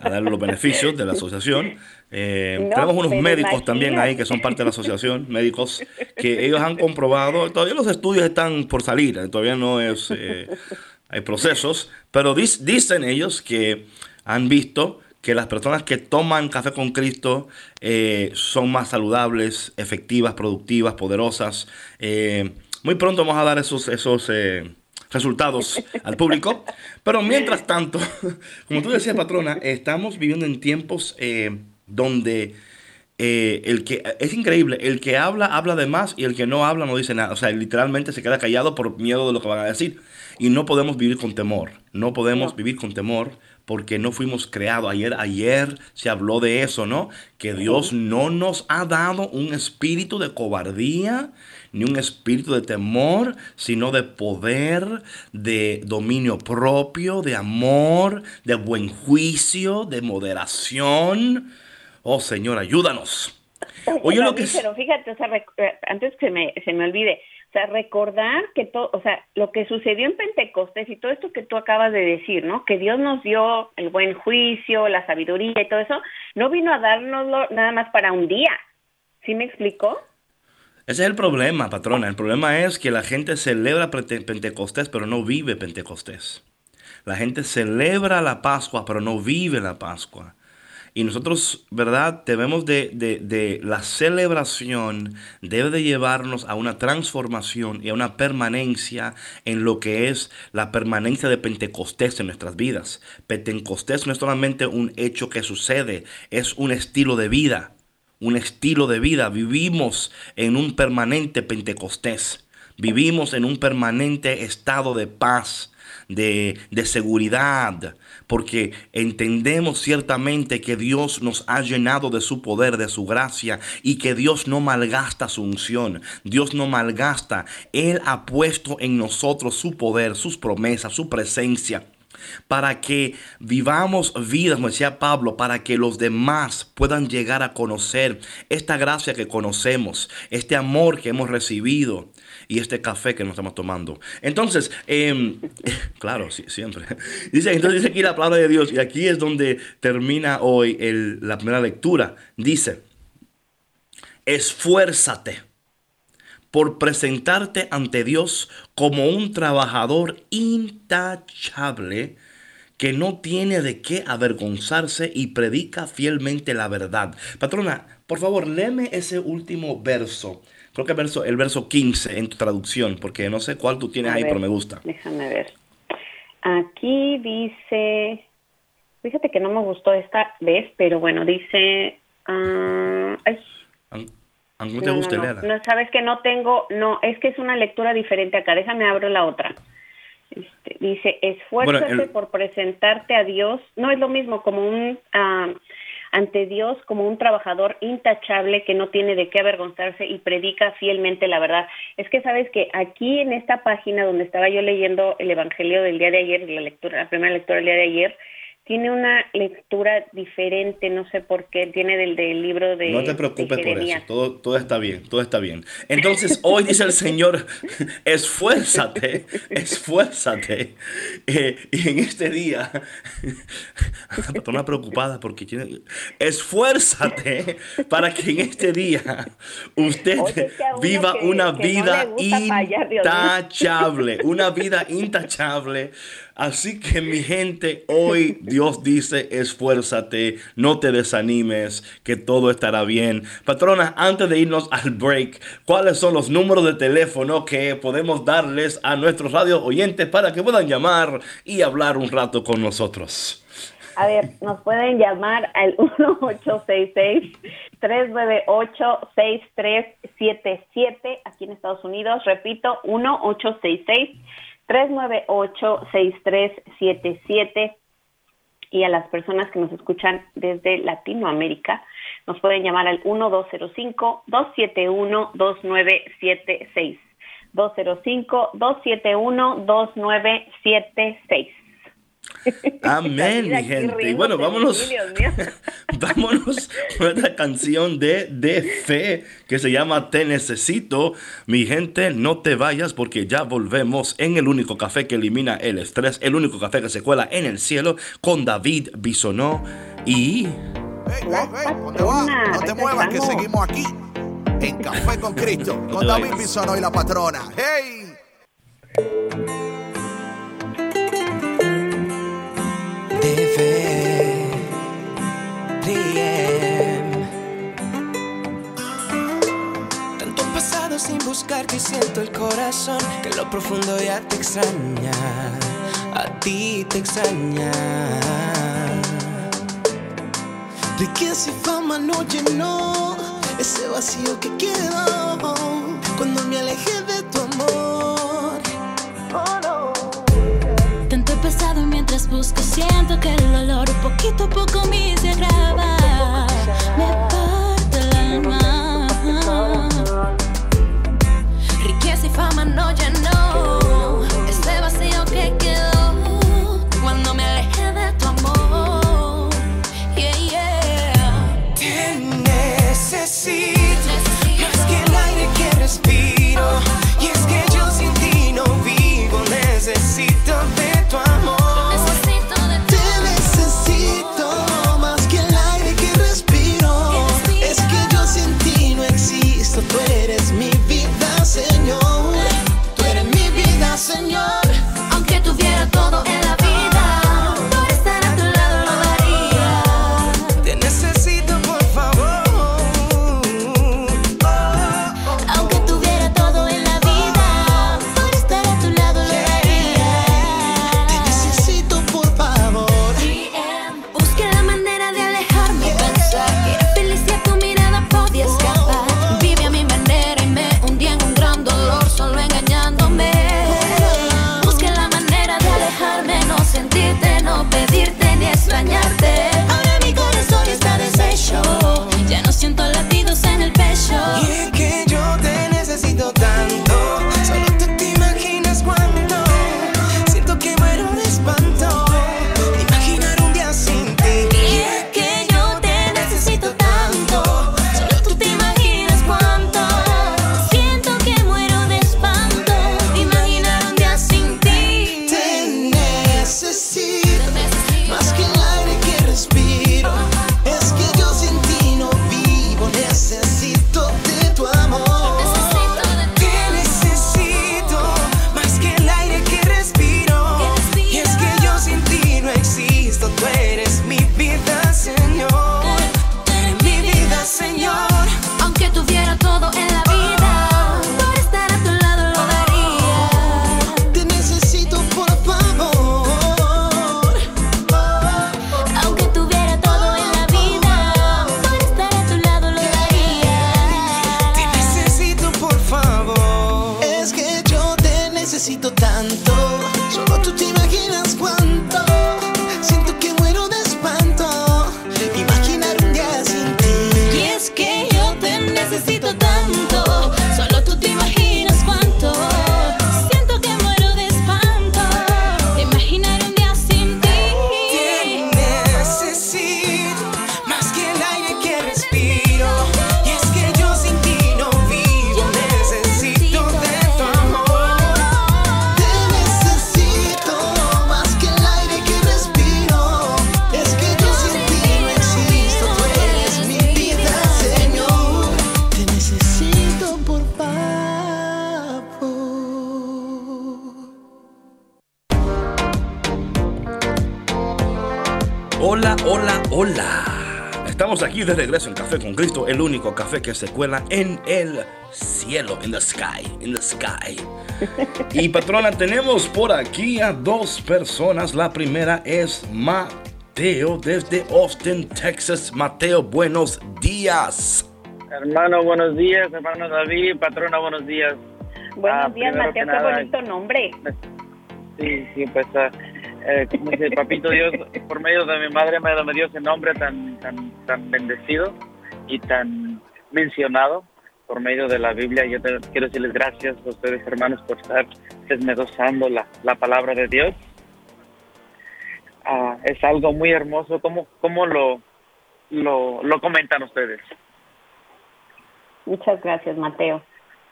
S2: a, darle los beneficios de la asociación. tenemos unos médicos también ahí que son parte de la asociación, médicos que ellos han comprobado. Todavía los estudios están por salir, todavía no es. hay procesos, pero dicen ellos que han visto que las personas que toman café con Cristo son más saludables, efectivas, productivas, poderosas. Eh, muy pronto vamos a dar esos, esos eh, resultados al público. Pero mientras tanto, como tú decías, patrona, estamos viviendo en tiempos eh, donde eh, el que es increíble, el que habla, habla de más y el que no habla no dice nada. O sea, literalmente se queda callado por miedo de lo que van a decir. Y no podemos vivir con temor. No podemos vivir con temor porque no fuimos creados. Ayer, ayer se habló de eso, ¿no? Que Dios no nos ha dado un espíritu de cobardía ni un espíritu de temor, sino de poder, de dominio propio, de amor, de buen juicio, de moderación. Oh Señor, ayúdanos.
S3: Oye, lo que pero fíjate, o sea, eh, antes que me, se me olvide, sea, recordar que todo, o sea, lo que sucedió en Pentecostés y todo esto que tú acabas de decir, ¿no? Que Dios nos dio el buen juicio, la sabiduría y todo eso, no vino a dárnoslo nada más para un día. ¿Sí me explicó?
S2: Ese es el problema, patrona. El problema es que la gente celebra Pentecostés, pero no vive Pentecostés. La gente celebra la Pascua, pero no vive la Pascua. Y nosotros, ¿verdad? Debemos de, de, la celebración, debe de llevarnos a una transformación y a una permanencia en lo que es la permanencia de Pentecostés en nuestras vidas. Pentecostés no es solamente un hecho que sucede, es un estilo de vida un estilo de vida, vivimos en un permanente Pentecostés, vivimos en un permanente estado de paz, de, de, seguridad, porque entendemos ciertamente que Dios nos ha llenado de su poder, de su gracia, y que Dios no malgasta su unción, Dios no malgasta, Él ha puesto en nosotros su poder, sus promesas, su presencia para que vivamos vidas, como decía Pablo, para que los demás puedan llegar a conocer esta gracia que conocemos, este amor que hemos recibido y este café que nos estamos tomando. Entonces, em, claro, sí, siempre. Dice, entonces dice aquí la palabra de Dios y aquí es donde termina hoy la primera lectura. Dice, esfuérzate por presentarte ante Dios como un trabajador intachable que no tiene de qué avergonzarse y predica fielmente la verdad. Patrona, por favor, léeme ese último verso. Creo que el verso, el verso 15 en tu traducción, porque no sé cuál tú tienes ahí, pero me gusta.
S3: Déjame ver. Aquí dice, fíjate que no me gustó esta vez, pero bueno, dice, uh,
S2: no, te gusta
S3: no, no, sabes que no tengo, no, es que es una lectura diferente acá. Déjame abrir la otra. Este, dice, esfuérzate por presentarte a Dios. No es lo mismo como un, ah, ante Dios, como un trabajador intachable que no tiene de qué avergonzarse y predica fielmente la verdad. Es que sabes que aquí en esta página donde estaba yo leyendo el Evangelio del día de ayer, la lectura, la primera lectura del día de ayer, tiene una lectura diferente, no sé por qué, tiene del, del libro de...
S2: No te preocupes por eso, todo, todo está bien, todo está bien. Entonces hoy dice el Señor, esfuérzate, esfuérzate. Eh, y en este día, la preocupada porque tiene... Esfuérzate para que en este día usted viva una vida intachable, una vida intachable Así que mi gente, hoy Dios dice, esfuérzate, no te desanimes, que todo estará bien. Patrona, antes de irnos al break, ¿cuáles son los números de teléfono que podemos darles a nuestros radio oyentes para que puedan llamar y hablar un rato con nosotros?
S3: A ver, nos pueden llamar al 1866-398-6377 aquí en Estados Unidos. Repito, 1866 398-6377 y a las personas que nos escuchan desde Latinoamérica nos pueden llamar al 1205-271-2976. 205-271-2976.
S2: Amén, mi gente. Y bueno, vámonos, vámonos con esta canción de, de fe que se llama Te Necesito. Mi gente, no te vayas porque ya volvemos en el único café que elimina el estrés, el único café que se cuela en el cielo con David Bisonó y...
S1: Hey, hey, hey, no te, vas, no te muevas que seguimos aquí en Café con Cristo, con David Bisonó y la patrona. ¡Hey!
S8: buscarte y siento el corazón que lo profundo ya te extraña, a ti te extraña.
S4: Riqueza y fama no llenó ese vacío que quedó cuando me alejé de tu amor. Oh, no.
S9: Tanto he pasado mientras busco, siento que el dolor poquito a poco me se agrava. Me parte el alma.
S8: fama no
S9: ya no.
S8: que
S2: se cuela en el cielo, in the sky, in the sky. Y patrona, tenemos por aquí a dos personas. La primera es Mateo desde Austin, Texas. Mateo, buenos días.
S10: Hermano, buenos días. Hermano David, patrona, buenos días.
S3: Buenos
S10: ah,
S3: días, Mateo, qué bonito nombre.
S10: Sí, sí, pues, ah, eh, como dice, papito Dios, por medio de mi madre me dio ese nombre tan, tan, tan bendecido y tan mencionado por medio de la Biblia. Yo te- quiero decirles gracias a ustedes, hermanos, por estar desmedosando la, la palabra de Dios. Ah, es algo muy hermoso. ¿Cómo, cómo lo, lo, lo comentan ustedes?
S3: Muchas gracias, Mateo.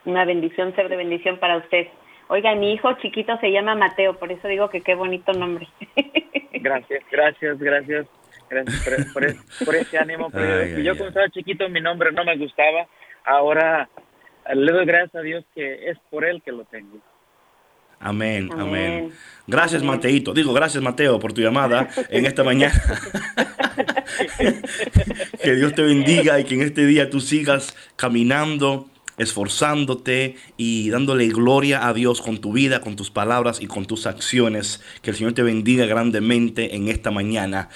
S3: Una bendición, ser de bendición para usted. Oiga, mi hijo chiquito se llama Mateo, por eso digo que qué bonito nombre.
S10: Gracias, gracias, gracias. Gracias por, por es- por ese ánimo. Pero
S2: Ay,
S10: yo
S2: ay,
S10: yo
S2: ay.
S10: cuando estaba chiquito mi nombre no me gustaba. Ahora le doy gracias a Dios que es por él que lo tengo.
S2: Amén, amén.
S3: Amén.
S2: Gracias,
S3: Amén.
S2: Mateito. Digo, gracias, Mateo, por tu llamada en esta mañana. que Dios te bendiga y que en este día tú sigas caminando, esforzándote y dándole gloria a Dios con tu vida, con tus palabras y con tus acciones. Que el Señor te bendiga grandemente en esta mañana.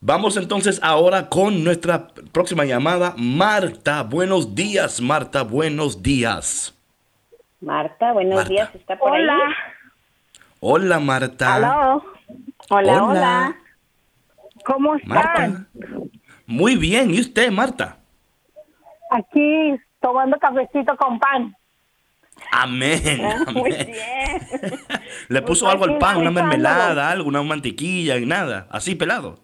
S2: Vamos entonces ahora con nuestra próxima llamada. Marta, buenos días, Marta, buenos días.
S3: Marta, buenos
S2: Marta.
S3: días, ¿está por
S11: Hola.
S3: ahí?
S2: Hola, Marta.
S3: Hola,
S2: Hola.
S3: hola.
S11: ¿Cómo están?
S2: Marta. Muy bien, ¿y usted, Marta?
S11: Aquí tomando cafecito con pan.
S2: Amén.
S3: Ah, Muy bien.
S2: Le puso
S11: Pues
S2: algo al
S11: aquí
S2: pan, una mermelada, algo, una mantequilla y nada, así pelado.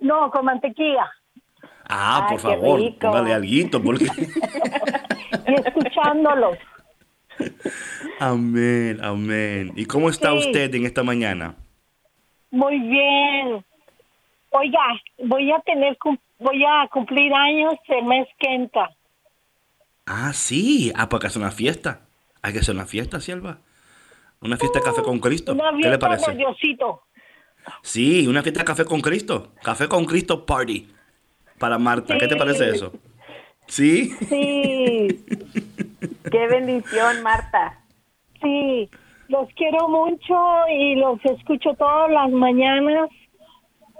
S11: No, con mantequilla.
S2: Ah,
S3: Ay,
S2: por favor,
S3: rico.
S2: póngale alguito, porque...
S11: Y escuchándolo.
S2: amén, amén. ¿Y cómo está
S11: Sí.
S2: usted en esta mañana?
S11: Muy bien. Oiga, voy a tener voy a cumplir años el mes que entra.
S2: Ah, sí, ah, para que hacer una fiesta. Hay que hacer una fiesta, sierva. Una fiesta de café con Cristo.
S11: Una
S2: ¿Qué le parece?
S11: Diosito.
S2: Sí, una fiesta de café con Cristo. Café con Cristo Party. Para Marta. ¿Qué te parece eso? ¿Sí?
S11: Sí,
S3: Qué bendición, Marta.
S11: sí. Los quiero mucho y los escucho todas las mañanas.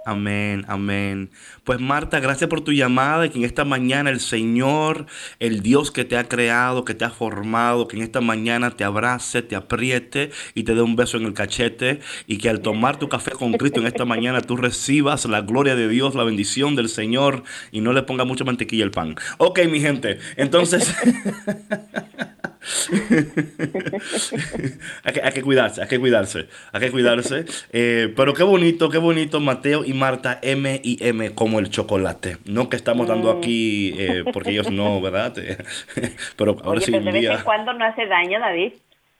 S2: Amén, amén. Pues Marta, gracias por tu llamada y que en esta mañana el Señor, el Dios que te ha creado, que te ha formado, que en esta mañana te abrace, te apriete y te dé un beso en el cachete y que al tomar tu café con Cristo en esta mañana tú recibas la gloria de Dios, la bendición del Señor y no le ponga mucha mantequilla al pan. Ok, mi gente, entonces... hay, que, hay que cuidarse, hay que cuidarse, hay que cuidarse. Eh, pero qué bonito, qué bonito, Mateo y Marta, M y M como el chocolate. No que estamos dando aquí, eh, porque ellos no, ¿verdad? pero ahora
S3: Oye,
S2: sí, un
S3: de vez
S2: día.
S3: en cuando no hace daño, David.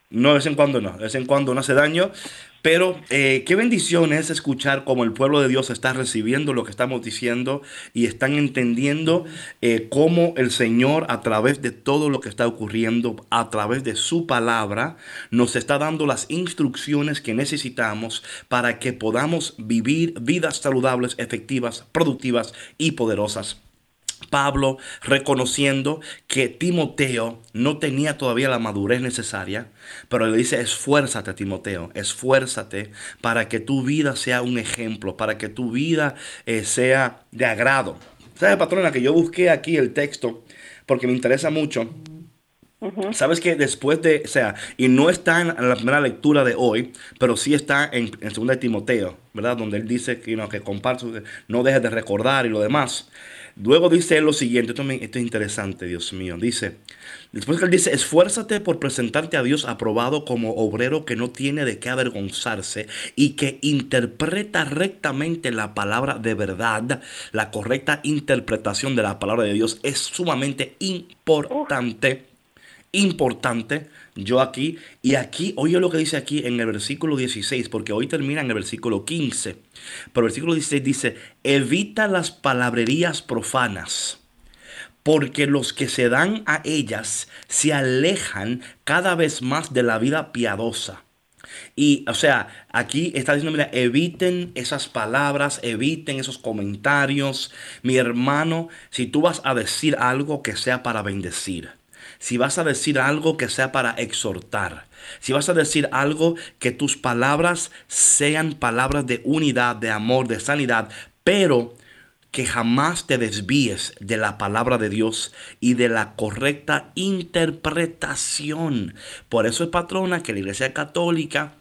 S2: No, de vez en cuando no, de vez en cuando no hace daño. Pero eh, qué bendición es escuchar cómo el pueblo de Dios está recibiendo lo que estamos diciendo y están entendiendo eh, cómo el Señor a través de todo lo que está ocurriendo, a través de su palabra, nos está dando las instrucciones que necesitamos para que podamos vivir vidas saludables, efectivas, productivas y poderosas. Pablo reconociendo que Timoteo no tenía todavía la madurez necesaria, pero le dice, esfuérzate Timoteo, esfuérzate para que tu vida sea un ejemplo, para que tu vida eh, sea de agrado. ¿Sabes, patrona, que yo busqué aquí el texto porque me interesa mucho? Sabes que después de, o sea, y no está en la primera lectura de hoy, pero sí está en, en segunda de Timoteo, ¿verdad? Donde él dice que, you know, que comparte, no dejes de recordar y lo demás. Luego dice él lo siguiente, esto, esto es interesante, Dios mío. Dice, después que él dice, esfuérzate por presentarte a Dios aprobado como obrero que no tiene de qué avergonzarse y que interpreta rectamente la palabra de verdad. La correcta interpretación de la palabra de Dios es sumamente importante importante yo aquí y aquí oye lo que dice aquí en el versículo 16 porque hoy termina en el versículo 15 pero el versículo 16 dice evita las palabrerías profanas porque los que se dan a ellas se alejan cada vez más de la vida piadosa y, o sea, aquí está diciendo, mira, eviten esas palabras, eviten esos comentarios. Mi hermano, si tú vas a decir algo que sea para bendecir, si vas a decir algo que sea para exhortar, Si vas a decir algo, que tus palabras sean palabras de unidad, de amor, de sanidad, pero que jamás te desvíes de la palabra de Dios y de la correcta interpretación. Por eso es patrona que la Iglesia Católica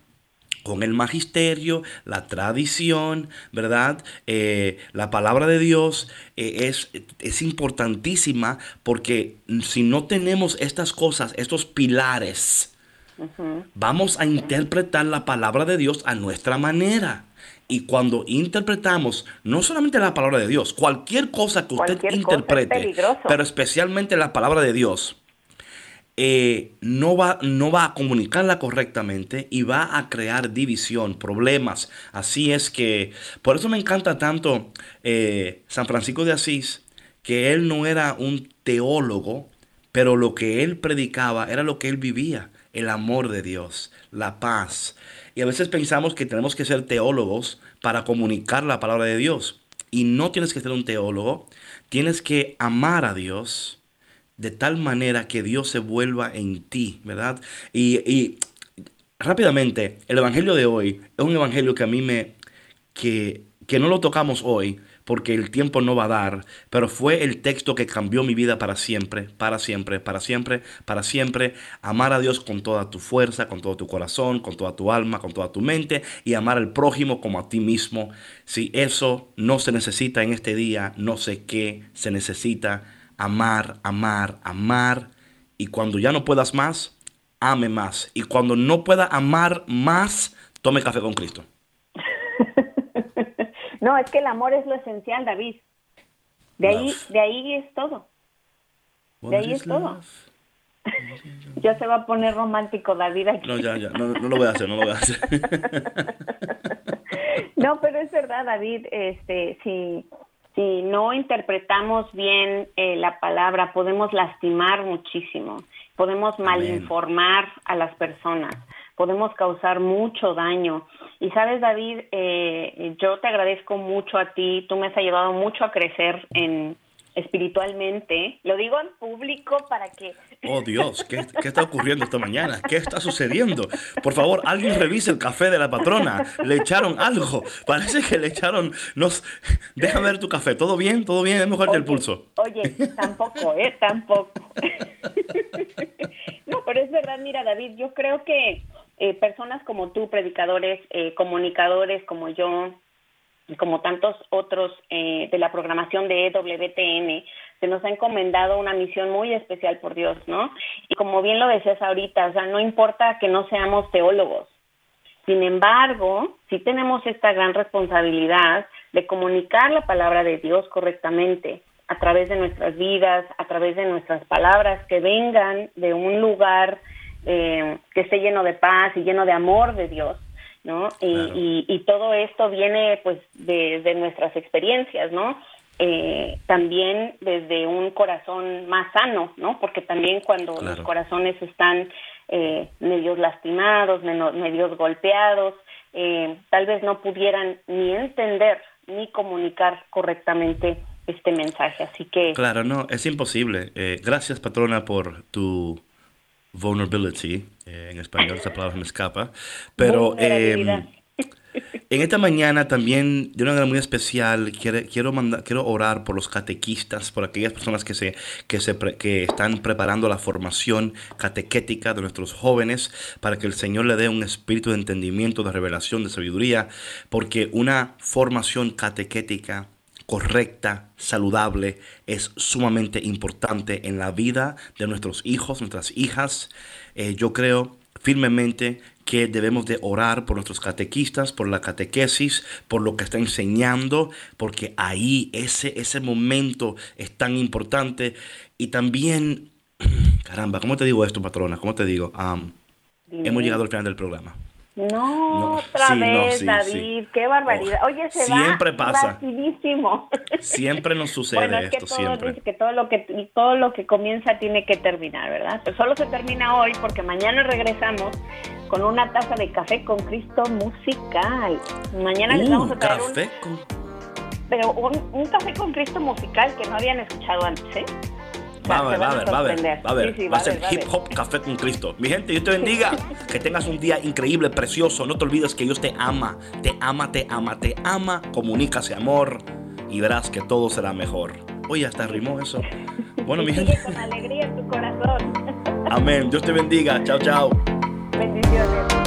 S2: con el magisterio, la tradición, ¿verdad? Eh, la palabra de Dios eh, es, es importantísima porque si no tenemos estas cosas, estos pilares, vamos a interpretar la palabra de Dios a nuestra manera. Y cuando interpretamos no solamente la palabra de Dios, cualquier cosa que usted interprete, pero especialmente la palabra de Dios, eh, no, va, no va a comunicarla correctamente y va a crear división, problemas. Así es que, por eso me encanta tanto eh, San Francisco de Asís, que él no era un teólogo, pero lo que él predicaba era lo que él vivía, el amor de Dios, la paz, y a veces pensamos que tenemos que ser teólogos para comunicar la palabra de Dios. Y no tienes que ser un teólogo, tienes que amar a Dios de tal manera que Dios se vuelva en ti, ¿verdad? Y, rápidamente, el Evangelio de hoy es un Evangelio que a mí me, que, que no lo tocamos hoy, porque el tiempo no va a dar, pero fue el texto que cambió mi vida para siempre, para siempre, para siempre, para siempre. Amar a Dios con toda tu fuerza, con todo tu corazón, con toda tu alma, con toda tu mente y amar al prójimo como a ti mismo. Si eso no se necesita en este día, no sé qué se necesita. Amar, amar, amar. Y cuando ya no puedas más, ame más. Y cuando no pueda amar más, tome café con Cristo.
S3: No, es que el amor es lo esencial, David. De ahí, de ahí es todo. De ahí es todo. ya se va a poner romántico David aquí.
S2: No, ya, ya, no, lo voy a hacer, no lo voy a hacer.
S3: no, pero es verdad, David, este, si, si no interpretamos bien eh, la palabra, podemos lastimar muchísimo, podemos malinformar a las personas podemos causar mucho daño. Y sabes, David, eh, yo te agradezco mucho a ti, tú me has ayudado mucho a crecer en espiritualmente. Lo digo en público para que...
S2: Oh Dios, ¿qué, está ocurriendo esta mañana? ¿Qué está sucediendo? Por favor, alguien revise el café de la patrona. Le echaron algo. Parece que le echaron... Nos... Déjame ver tu café. ¿Todo bien? ¿Todo bien? Es mejor que el pulso.
S3: Oye, tampoco, ¿eh? Tampoco. no, pero es verdad, mira, David, yo creo que eh, personas como tú, predicadores, eh, comunicadores como yo, como tantos otros eh, de la programación de EWTN, se nos ha encomendado una misión muy especial por Dios, ¿no? Y como bien lo decías ahorita, o sea, no importa que no seamos teólogos. Sin embargo, sí tenemos esta gran responsabilidad de comunicar la palabra de Dios correctamente a través de nuestras vidas, a través de nuestras palabras que vengan de un lugar eh, que esté lleno de paz y lleno de amor de Dios, ¿no? Y, todo esto viene pues de, nuestras experiencias, ¿no? Eh, también desde un corazón más sano, ¿no? Porque también cuando los corazones están eh, medios lastimados, medios golpeados, eh, tal vez no pudieran ni entender ni comunicar correctamente este mensaje. Así que...
S2: Claro, no, es imposible. gracias, patrona, por tu vulnerability, eh, en español esa palabra me escapa, pero em, en esta mañana también de una manera muy especial quiero, quiero, mandar, quiero orar por los catequistas, por aquellas personas que, se, que, se, que están preparando la formación catequética de nuestros jóvenes para que el Señor le dé un espíritu de entendimiento, de revelación, de sabiduría, porque una formación catequética correcta, saludable, es sumamente importante en la vida de nuestros hijos, nuestras hijas. Eh, yo creo firmemente que debemos de orar por nuestros catequistas, por la catequesis, por lo que está enseñando, porque ahí ese, ese momento es tan importante. Y también, caramba, ¿cómo te digo esto, patrona? ¿Cómo te digo? hemos llegado al final del programa.
S3: No, otra vez, David, qué barbaridad. Oye, se
S2: siempre pasa.
S3: rapidísimo.
S2: Siempre nos sucede bueno, es que
S3: todo
S2: siempre.
S3: Dice que todo lo que todo lo que comienza tiene que terminar, ¿verdad? Pero solo se termina hoy porque mañana regresamos con una taza de café con Cristo musical. Mañana les vamos a traer
S2: café con...
S3: pero un, un café con Cristo musical que no habían escuchado antes, ¿eh?
S2: Va a ver, va a ver, va a ver, va a ver.
S3: Sí, sí,
S2: va a ser hip hop café con Cristo. Mi gente, Dios te bendiga. que tengas un día increíble, precioso. No te olvides que Dios te ama, te ama, te ama, te ama. Comunica ese amor y verás que todo será mejor. Oye, hasta rimó eso. Bueno, mi gente.
S3: sigue con alegría en tu corazón.
S2: Amén. Dios te bendiga. Chao, chao.
S3: Bendiciones.